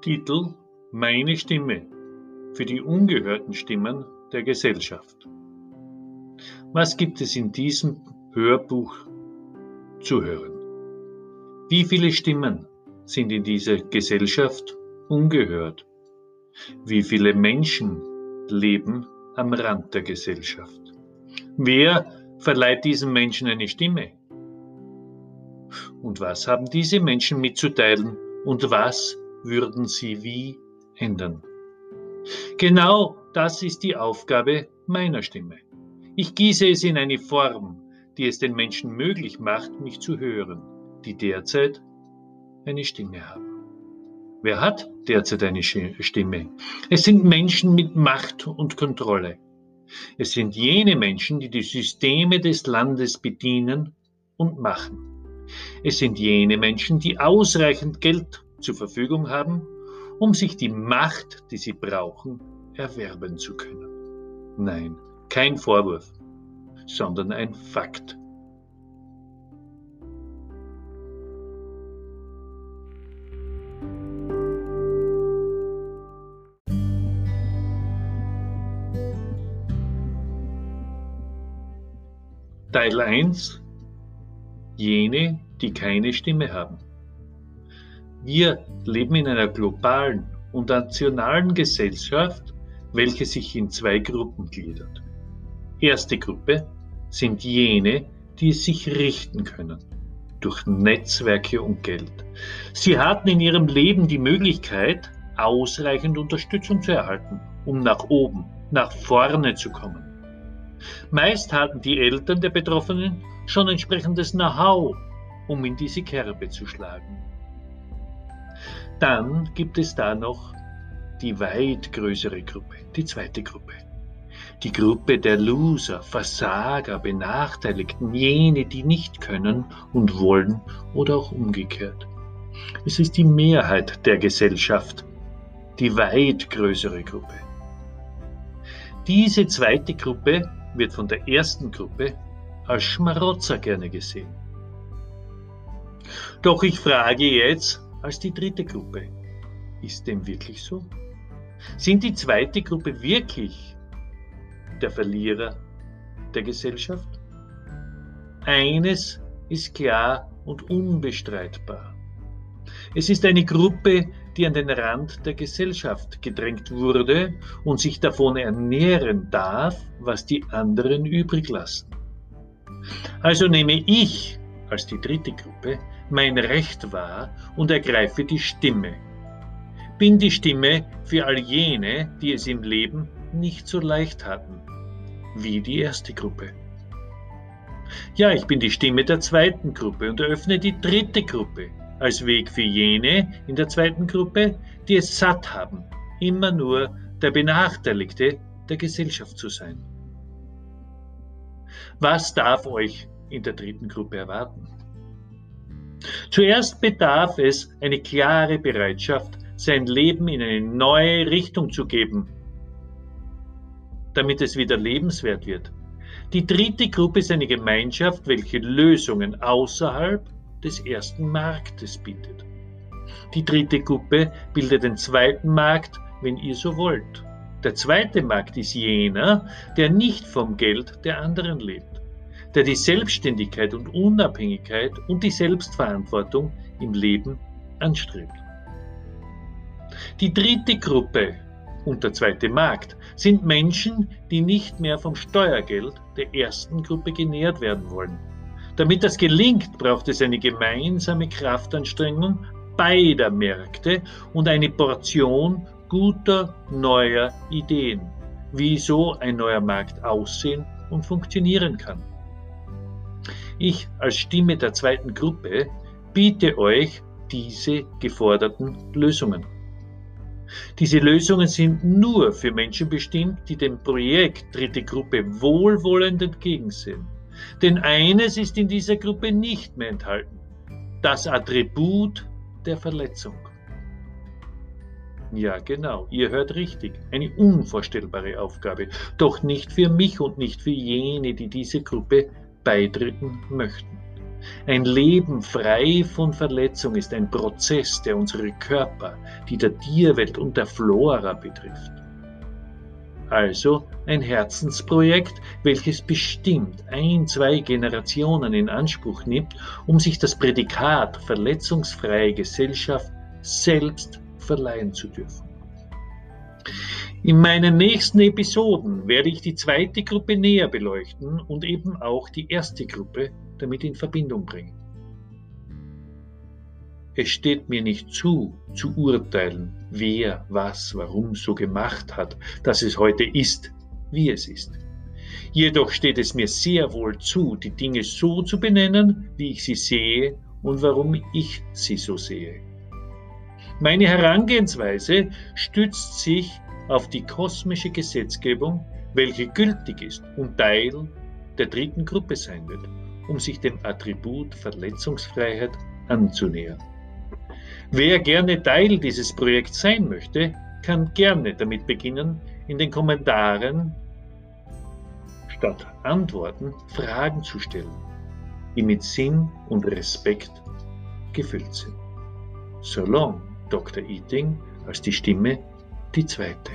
Titel Meine Stimme für die ungehörten Stimmen der Gesellschaft. Was gibt es in diesem Hörbuch zu hören? Wie viele Stimmen sind in dieser Gesellschaft ungehört? Wie viele Menschen leben am Rand der Gesellschaft? Wer verleiht diesen Menschen eine Stimme? Und was haben diese Menschen mitzuteilen und was würden sie wie ändern? Genau das ist die Aufgabe meiner Stimme. Ich gieße es in eine Form, die es den Menschen möglich macht, mich zu hören, die derzeit eine Stimme haben. Wer hat derzeit eine Stimme? Es sind Menschen mit Macht und Kontrolle. Es sind jene Menschen, die die Systeme des Landes bedienen und machen. Es sind jene Menschen, die ausreichend Geld zur Verfügung haben, um sich die Macht, die sie brauchen, erwerben zu können. Nein, kein Vorwurf, sondern ein Fakt. Teil 1 Jene, die keine Stimme haben. Wir leben in einer globalen und nationalen Gesellschaft, welche sich in zwei Gruppen gliedert. Erste Gruppe sind jene, die es sich richten können durch Netzwerke und Geld. Sie hatten in ihrem Leben die Möglichkeit, ausreichend Unterstützung zu erhalten, um nach oben, nach vorne zu kommen. Meist hatten die Eltern der Betroffenen schon entsprechendes Know-how, um in diese Kerbe zu schlagen. Dann gibt es da noch die weit größere Gruppe, die zweite Gruppe. Die Gruppe der Loser, Versager, Benachteiligten, jene, die nicht können und wollen oder auch umgekehrt. Es ist die Mehrheit der Gesellschaft, die weit größere Gruppe. Diese zweite Gruppe wird von der ersten Gruppe als Schmarotzer gerne gesehen. Doch ich frage jetzt als die dritte Gruppe, ist dem wirklich so? Sind die zweite Gruppe wirklich der Verlierer der Gesellschaft? Eines ist klar und unbestreitbar. Es ist eine Gruppe, die an den Rand der Gesellschaft gedrängt wurde und sich davon ernähren darf, was die anderen übrig lassen. Also nehme ich als die dritte Gruppe mein Recht wahr und ergreife die Stimme. Bin die Stimme für all jene, die es im Leben nicht so leicht hatten, wie die erste Gruppe. Ja, ich bin die Stimme der zweiten Gruppe und eröffne die dritte Gruppe, als Weg für jene in der zweiten Gruppe, die es satt haben, immer nur der Benachteiligte der Gesellschaft zu sein. Was darf euch in der dritten Gruppe erwarten? Zuerst bedarf es eine klare Bereitschaft, sein Leben in eine neue Richtung zu geben, damit es wieder lebenswert wird. Die dritte Gruppe ist eine Gemeinschaft, welche Lösungen außerhalb des ersten Marktes bietet. Die dritte Gruppe bildet den zweiten Markt, wenn ihr so wollt. Der zweite Markt ist jener, der nicht vom Geld der anderen lebt, der die Selbstständigkeit und Unabhängigkeit und die Selbstverantwortung im Leben anstrebt. Die dritte Gruppe und der zweite Markt sind Menschen, die nicht mehr vom Steuergeld der ersten Gruppe genährt werden wollen, damit das gelingt, braucht es eine gemeinsame Kraftanstrengung beider Märkte und eine Portion guter neuer Ideen, wie so ein neuer Markt aussehen und funktionieren kann. Ich als Stimme der zweiten Gruppe biete euch diese geforderten Lösungen. Diese Lösungen sind nur für Menschen bestimmt, die dem Projekt dritte Gruppe wohlwollend entgegensehen. Denn eines ist in dieser Gruppe nicht mehr enthalten. Das Attribut der Verletzung. Ja, genau, ihr hört richtig. Eine unvorstellbare Aufgabe. Doch nicht für mich und nicht für jene, die diese Gruppe beitreten möchten. Ein Leben frei von Verletzung ist ein Prozess, der unsere Körper, die der Tierwelt und der Flora betrifft. Also ein Herzensprojekt, welches bestimmt ein, zwei Generationen in Anspruch nimmt, um sich das Prädikat verletzungsfreie Gesellschaft selbst verleihen zu dürfen. In meinen nächsten Episoden werde ich die zweite Gruppe näher beleuchten und eben auch die erste Gruppe damit in Verbindung bringen. Es steht mir nicht zu, zu urteilen, wer was warum so gemacht hat, dass es heute ist, wie es ist. Jedoch steht es mir sehr wohl zu, die Dinge so zu benennen, wie ich sie sehe und warum ich sie so sehe. Meine Herangehensweise stützt sich auf die kosmische Gesetzgebung, welche gültig ist und Teil der dritten Gruppe sein wird, um sich dem Attribut Verletzungsfreiheit anzunähern. Wer gerne Teil dieses Projekts sein möchte, kann gerne damit beginnen, in den Kommentaren statt Antworten Fragen zu stellen, die mit Sinn und Respekt gefüllt sind. So long, Dr. Eating als die Stimme, die zweite.